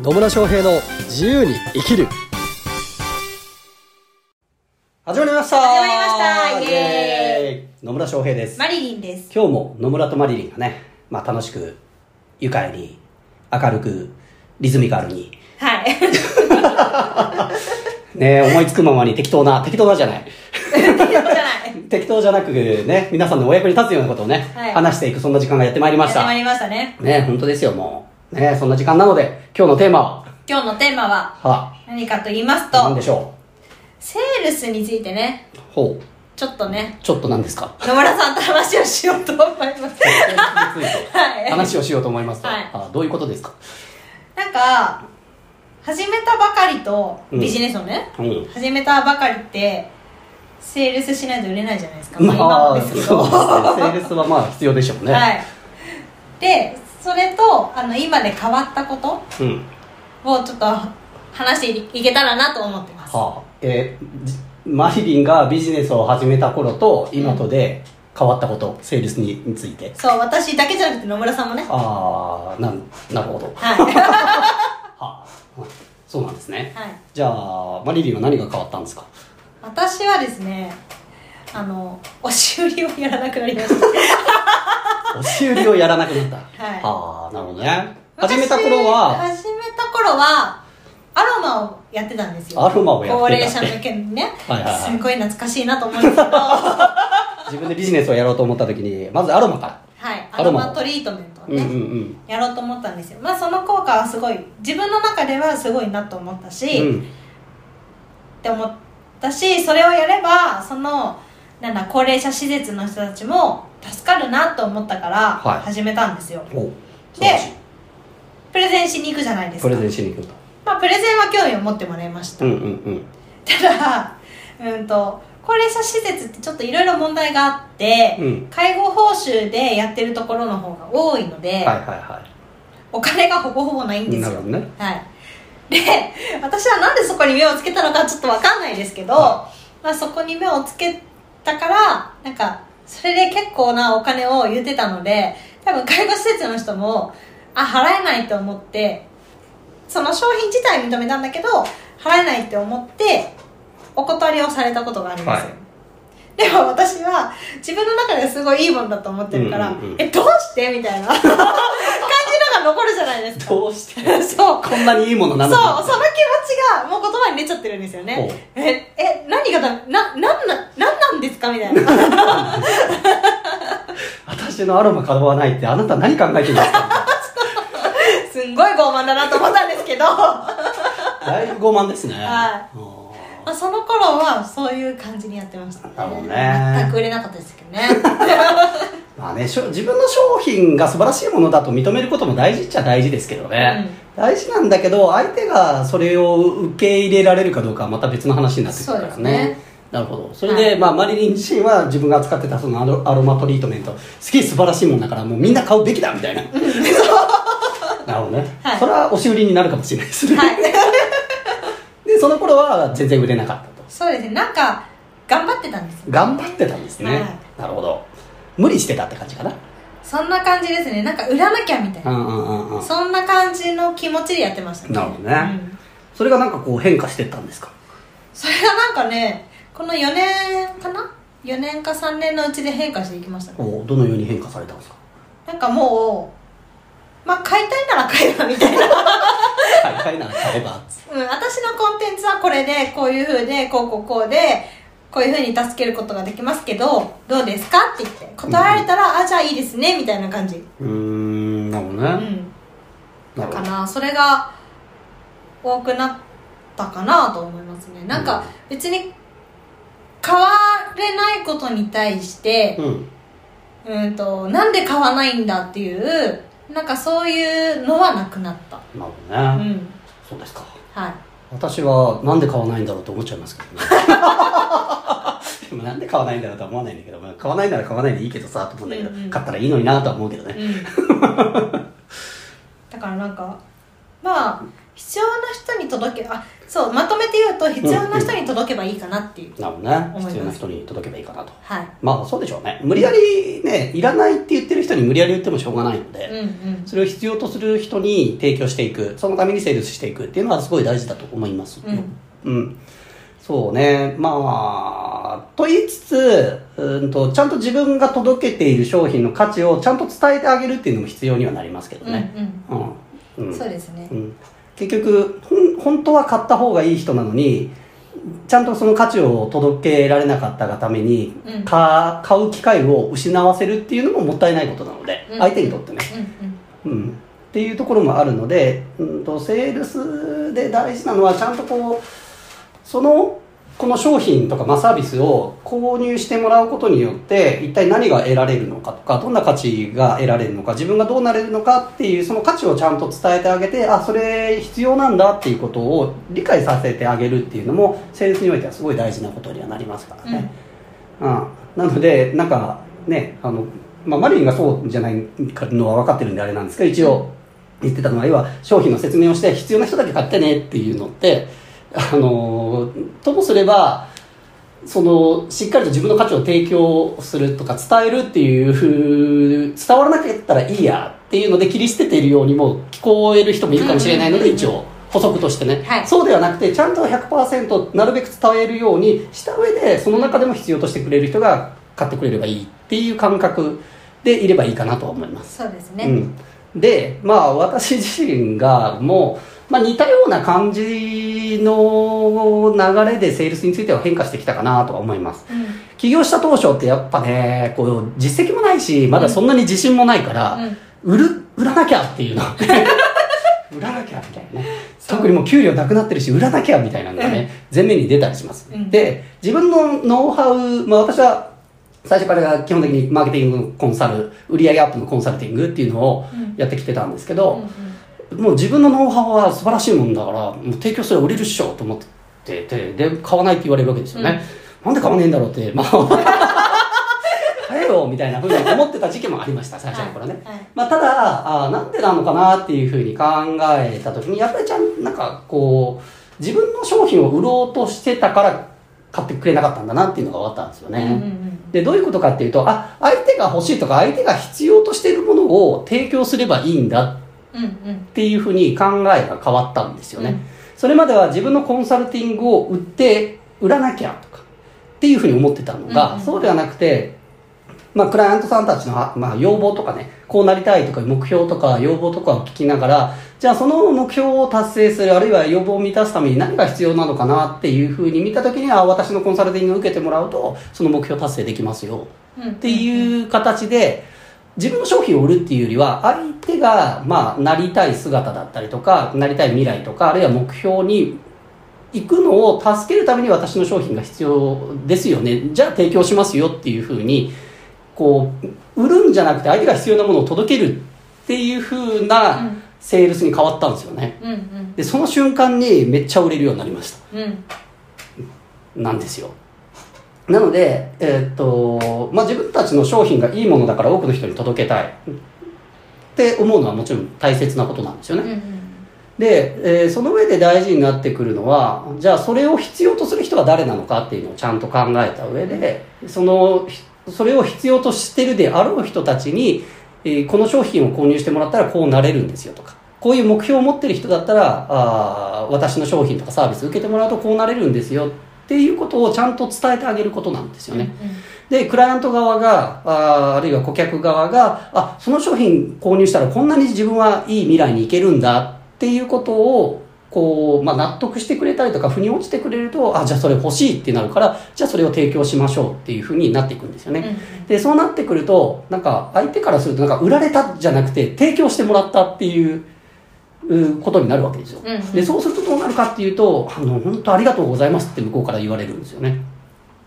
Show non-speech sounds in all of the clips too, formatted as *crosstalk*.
野村翔平の自由に生きる。始まりました。始まりました。イエーイ。野村翔平です。マリリンです。今日も野村とマリリンがね、まあ、楽しく愉快に明るくリズミカルに。はい。*laughs* ね思いつくままに適当な適当なじゃない。適当じゃない。*laughs* 適当じゃなくね皆さんのお役に立つようなことをね、はい。話していくそんな時間がやってまいりました。やってまいりましたね。ね本当ですよもうねそんな時間なので今日のテーマは？今日のテーマはは。何かと言いますと何で、しょセールスについてね、うほう。ちょっとね、ちょっと何ですか？野村さんと話をしようと思います。はい。話をしようと思いますと、はい。あどういうことですか？なんか、始めたばかりと、うん。ビジネスをね、うん。始めたばかりって、セールスしないと売れないじゃないですか。まあ、まあ今もですけど。そうですね。セールスはまあ必要でしょうね、はい。で、それと、あの、今で変わったことうんをちょっと話していけたらなと思ってます。はあえーじマリリンがビジネスを始めた頃と今とで変わったこと、セールスにについてそう、私だけじゃなくて野村さんもね。ああなんなるほどはい。*laughs* はあそうなんですねはい。じゃあマリリンは何が変わったんですか？私はですね、あの、押し売りをやらなくなりました。*laughs* 押し売りをやらなくなった。はい。ああなるほどね。始めた頃は？私始めた頃は、アロマをやってたんですよ。アロマをやってた。高齢者向けにね。はいはいはい。すごい懐かしいなと思うんですけど、は *laughs* 自分でビジネスをやろうと思った時にまずアロマから。い。アロマトリートメントをね、うんうんうん。やろうと思ったんですよ。まあその効果はすごい、自分の中ではすごいなと思ったし、うん。って思ったしそれをやればそのなんだ高齢者施設の人たちも助かるなと思ったからはい。始めたんですよ、お素晴らしい。プレゼンしに行くじゃないですか。プレゼンしに行くと。まあプレゼンは興味を持ってもらいました、うんうんうん。ただうんと高齢者施設ってちょっといろいろ問題があって、うん。介護報酬でやってるところの方が多いので、はいはいはお金がほぼほぼないんいですよ。なるほどね。はい、で私はなんでそこに目をつけたのかちょっとわかんないですけど、はまあ、そこに目をつけたからなんかそれで結構なお金を言ってたので多分介護施設の人もあ払えないと思ってその商品自体認めたんだけど払えないって思ってお断りをされたことがあるんです。よ、はい。でも私は自分の中ですごいいいものだと思ってるから、うんうんうん。えどうして？みたいな *laughs* 残るじゃないですか。どうして？*laughs* そう。こんなにいいものなそう。その気持ちがもう言葉に出ちゃってるんですよね。ええ何がだななんななんなんですかみたいな。*laughs* 私のアロマ買わないってあなた何考えてるんですか？*laughs* すんごい傲慢だなと思ったんですけど、まだいぶ傲慢ですね。はい。ああ、その頃はそういう感じにやってましたね。なるほどね。全く売れなかったですね。ー *laughs* まあねしょ自分の商品が素晴らしいものだと認めることも大事っちゃ大事ですけどね、大事なんだけど相手がそれを受け入れられるかどうかはまた別の話になってくるからそうですね。なるほど。それで、はい。まあ、マリリン自身は自分が使ってたそのアロアロマトリートメントすげえ素晴らしいもんだからもうみんな買うべきだみたいな。*laughs* なるほどね、はい。それは押し売りになるかもしれないですね、はい。でその頃は全然売れなかったと。そうですね。なんか頑張ってたんですよ頑張ってたんですね、はいなるほど。無理してたって感じかな？そんな感じですね。なんか売らなきゃみたいな、うんうんうんうん。そんな感じの気持ちでやってましたね。なるほどね。うん。それがなんかこう変化してったんですか？それがなんかねこの4年かな？4年か3年のうちで変化していきましたね。おどのように変化されたんですか？なんかもうまあ買いたいなら買えばみたいな、*laughs* はい買いなら買えば。私のコンテンツはこれでこういう風でこうこうこうでこういう風に助けることができますけどどうですかって言って答えられたら、あじゃあいいですねみたいな感じ。うーんなるほどね、うん。なるほど。かなそれが多くなったかなと思いますね。なんか別に変われないことに対して、うん。うんとなんで買わないんだっていうなんかそういうのはなくなった。なるほどね、うん。そうですか。はい。私はなんで買わないんだろうと思っちゃいますけどね。で *laughs* もなんで買わないんだろうとは思わないんだけど、まあ、買わないなら買わないでいいけどさと思うんだけど、うんうん買ったらいいのになとは思うけどね、うん。*laughs* だからなんかまあ必要な人に届けあそうまとめて言うと必要な人に届けばいいかなっていう、なるほどね。必要な人に届けばいいかなと。はい。まあそうでしょうね。無理やりねいらないって言ってる人に無理やり言ってもしょうがないので、うんうんそれを必要とする人に提供していくそのためにセールスしていくっていうのはすごい大事だと思いますうん。うん。そうね。まあと言いつつうんとちゃんと自分が届けている商品の価値をちゃんと伝えてあげるっていうのも必要にはなりますけどね。うん、ううん。ん。そうですね。うん、結局ほん本当は買った方がいい人なのにちゃんとその価値を届けられなかったがために、うん。か買う機会を失わせるっていうのももったいないことなので、うん。相手にとってね、うんうん。うん、っていうところもあるので、うん、とセールスで大事なのはちゃんとこうそのこの商品とか、まあ、サービスを購入してもらうことによって一体何が得られるのかとかどんな価値が得られるのか自分がどうなれるのかっていうその価値をちゃんと伝えてあげてあそれ必要なんだっていうことを理解させてあげるっていうのもセールスにおいてはすごい大事なことにはなりますからね。うん、なのでなんかねあの、まあ、マリリンがそうじゃないかのは分かってるんであれなんですけど一応言ってたのは要は商品の説明をして必要な人だけ買ってねっていうのってあのともすればそのしっかりと自分の価値を提供するとか伝えるっていうふう伝わらなかったらいいやっていうので切り捨てているようにも聞こえる人もいるかもしれないので一応補足としてね、はい。そうではなくてちゃんと100%なるべく伝えるようにした上でその中でも必要としてくれる人が買ってくれればいいっていう感覚でいればいいかなとは思います。そうですね、うん、でまあ私自身がもう、まあ、似たような感じの流れでセールスについては変化してきたかなとは思います。うん。起業した当初ってやっぱねこう実績もないしまだそんなに自信もないから、売る売らなきゃっていうの。*laughs* 売らなきゃみたいなね。特にもう給料なくなってるし売らなきゃみたいなのがね、前面に出たりします、うん。で自分のノウハウ、まあ、私は最初から基本的にマーケティングのコンサル売上アップのコンサルティングっていうのをうんやってきてたんですけうんど、もう自分のノウハウは素晴らしいもんだからもう提供すれば売れるっしょと思っててで買わないって言われるわけですよね、なんで買わねえんだろうってまあ *laughs* 買えよみたいなふうに思ってた時期もありました最初の頃ね、はいはい。まあ、ただあーなんでなのかなっていうふうに考えた時にやっぱりちゃんなんかこう自分の商品を売ろうとしてたから買ってくれなかったんだなっていうのが分かったんですよね、うんうんうんでどういうことかっていうとあ相手が欲しいとか相手が必要としているものを提供すればいいんだうんうんっていうふうに考えが変わったんですよね、それまでは自分のコンサルティングを売って売らなきゃとかっていうふうに思ってたのが、うんうん。そうではなくてまあ、クライアントさんたちの、まあ、要望とかねこうなりたいとか目標とか要望とかを聞きながらじゃあその目標を達成するあるいは要望を満たすために何が必要なのかなっていうふうに見た時には私のコンサルティングを受けてもらうとその目標達成できますよ。うん。っていう形で自分の商品を売るっていうよりは相手がまあなりたい姿だったりとかなりたい未来とかあるいは目標に行くのを助けるために私の商品が必要ですよね。じゃあ提供しますよっていうふうにこう売るんじゃなくて相手が必要なものを届けるっていうふううなん。セールスに変わったんですよね。うんうん。でその瞬間にめっちゃ売れるようになりました。うん。なんですよ。なので、えーっとまあ、自分たちの商品がいいものだから多くの人に届けたい。って思うのはもちろん大切なことなんですよね、うんうん。で、えーその上で大事になってくるのはじゃあそれを必要とする人は誰なのかっていうのをちゃんと考えた上でそのひそれを必要としてるであろう人たちに、えーこの商品を購入してもらったらこうなれるんですよとかこういう目標を持ってる人だったらあー私の商品とかサービス受けてもらうとこうなれるんですよっていうことをちゃんと伝えてあげることなんですよね、でクライアント側があーあるいは顧客側があその商品購入したらこんなに自分はいい未来に行けるんだっていうことをこう、まあ、納得してくれたりとか腑に落ちてくれるとあじゃあそれ欲しいってなるからじゃあそれを提供しましょうっていうふうになっていくんですよね、でそうなってくるとなんか相手からするとなんか売られたじゃなくて提供してもらったっていううことになるわけですよ、うんうん。でそうするとどうなるかっていうとあの本当ありがとうございますって向こうから言われるんですよね。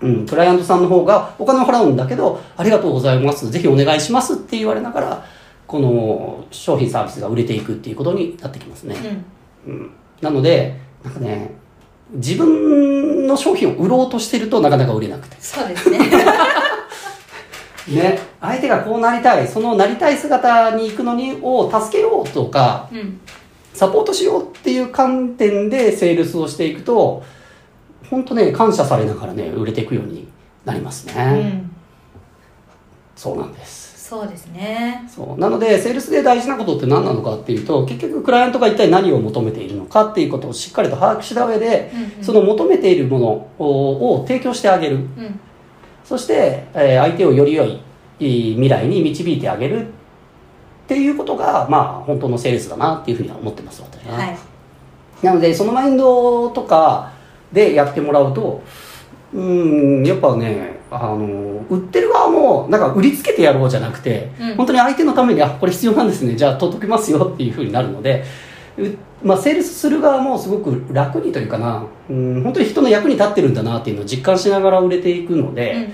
うん、クライアントさんの方がお金を払うんだけどありがとうございます。ぜひお願いしますって言われながらこの商品サービスが売れていくっていうことになってきますね、うん。うん、なのでなんかね自分の商品を売ろうとしてるとなかなか売れなくて。そうですね。*laughs* ね相手がこうなりたいそのなりたい姿に行くのにを助けようとかうん。サポートしようっていう観点でセールスをしていくと本当ね感謝されながらね売れていくようになりますね、うん。そうなんですそうですね。そう。なのでセールスで大事なことって何なのかっていうと結局クライアントが一体何を求めているのかっていうことをしっかりと把握した上で、うんうん。その求めているものをを提供してあげる。うん。そして、えー相手をより良いいい未来に導いてあげる。っていうことがまあ本当のセールスだなっていうふうには思ってます私は、はい。なのでそのマインドとかでやってもらうとうんやっぱねあの売ってる側もなんか売りつけてやろうじゃなくて、うん。本当に相手のためにあこれ必要なんですね。じゃあ届けますよっていうふうになるので、うまあ、セールスする側もすごく楽にというかな。うん本当に人の役に立ってるんだなっていうのを実感しながら売れていくので、うんうん。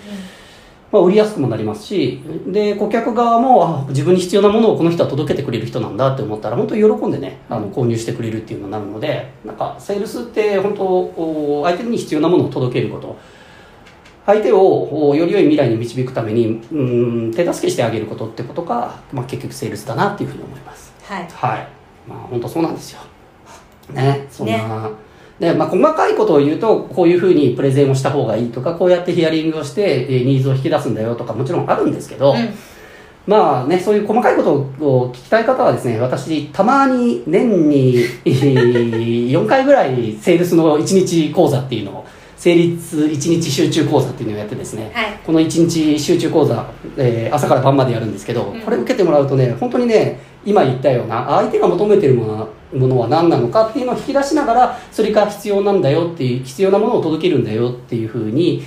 まあ、売りやすくもなりますしで顧客側もあ自分に必要なものをこの人は届けてくれる人なんだって思ったら本当に喜んでねあの購入してくれるっていうのになるのでなんかセールスって本当お相手に必要なものを届けること相手をおより良い未来に導くためにうん手助けしてあげることってことが、まあ、結局セールスだなっていうふうに思います。はい。はい。まあ本当そうなんですよ。ね。そんな、でまあ、細かいことを言うとこういうふうにプレゼンをした方がいいとかこうやってヒアリングをして、えーニーズを引き出すんだよとかもちろんあるんですけど、うん。まあねそういう細かいことを聞きたい方はですね私たまに年にえー4回ぐらいセールスの1日講座っていうのを成立1日集中講座っていうのをやってですね、はい。この1日集中講座、えー朝から晩までやるんですけど、うん。これ受けてもらうとね本当にね今言ったような相手が求めてるものものは何なのかっていうのを引き出しながらそれが必要なんだよっていう必要なものを届けるんだよっていうふうに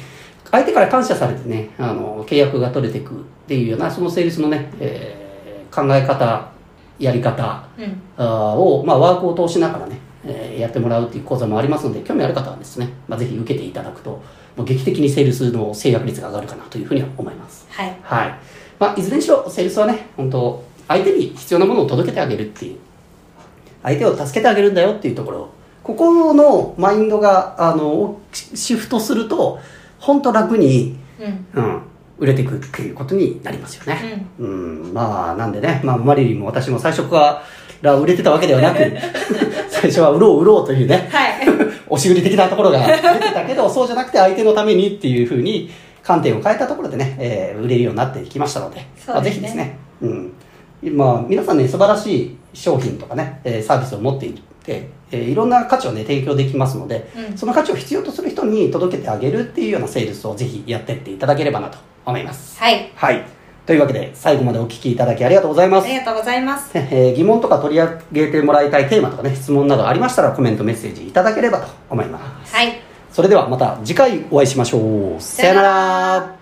相手から感謝されてねあの契約が取れていくっていうようなそのセールスのね、えー考え方やり方うん。あーを、まあ、ワークを通しながらね、えーやってもらうっていう講座もありますので興味ある方はですね、まあ、ぜひ受けていただくともう劇的にセールスの制約率が上がるかなというふうには思います。はい。はい、まあ、いずれにしろセールスはね本当相手に必要なものを届けてあげるっていう相手を助けてあげるんだよっていうところここのマインドがあのシシフトすると本当楽に、うん。うん、売れていくっていうことになりますよね、うん、まあなんでね、まあ、マリリンも私も最初から売れてたわけではなく最初は売ろう売ろうというねはい。*laughs* 押し売り的なところが出てたけどそうじゃなくて相手のためにっていうふうに観点を変えたところでね、えー売れるようになってきましたのでですね。まあ、ぜひですね、うん。まあ、皆さんね素晴らしい商品とかね、えーサービスを持っていて、えーいろんな価値をね提供できますので、うん。その価値を必要とする人に届けてあげるっていうようなセールスをぜひやってっていただければなと思います。はい。はいというわけで最後までお聞きいただきありがとうございます。ありがとうございます。*laughs* えー疑問とか取り上げてもらいたいテーマとかね質問などありましたらコメントメッセージいただければと思いますはいそれではまた次回お会いしましょうさよなら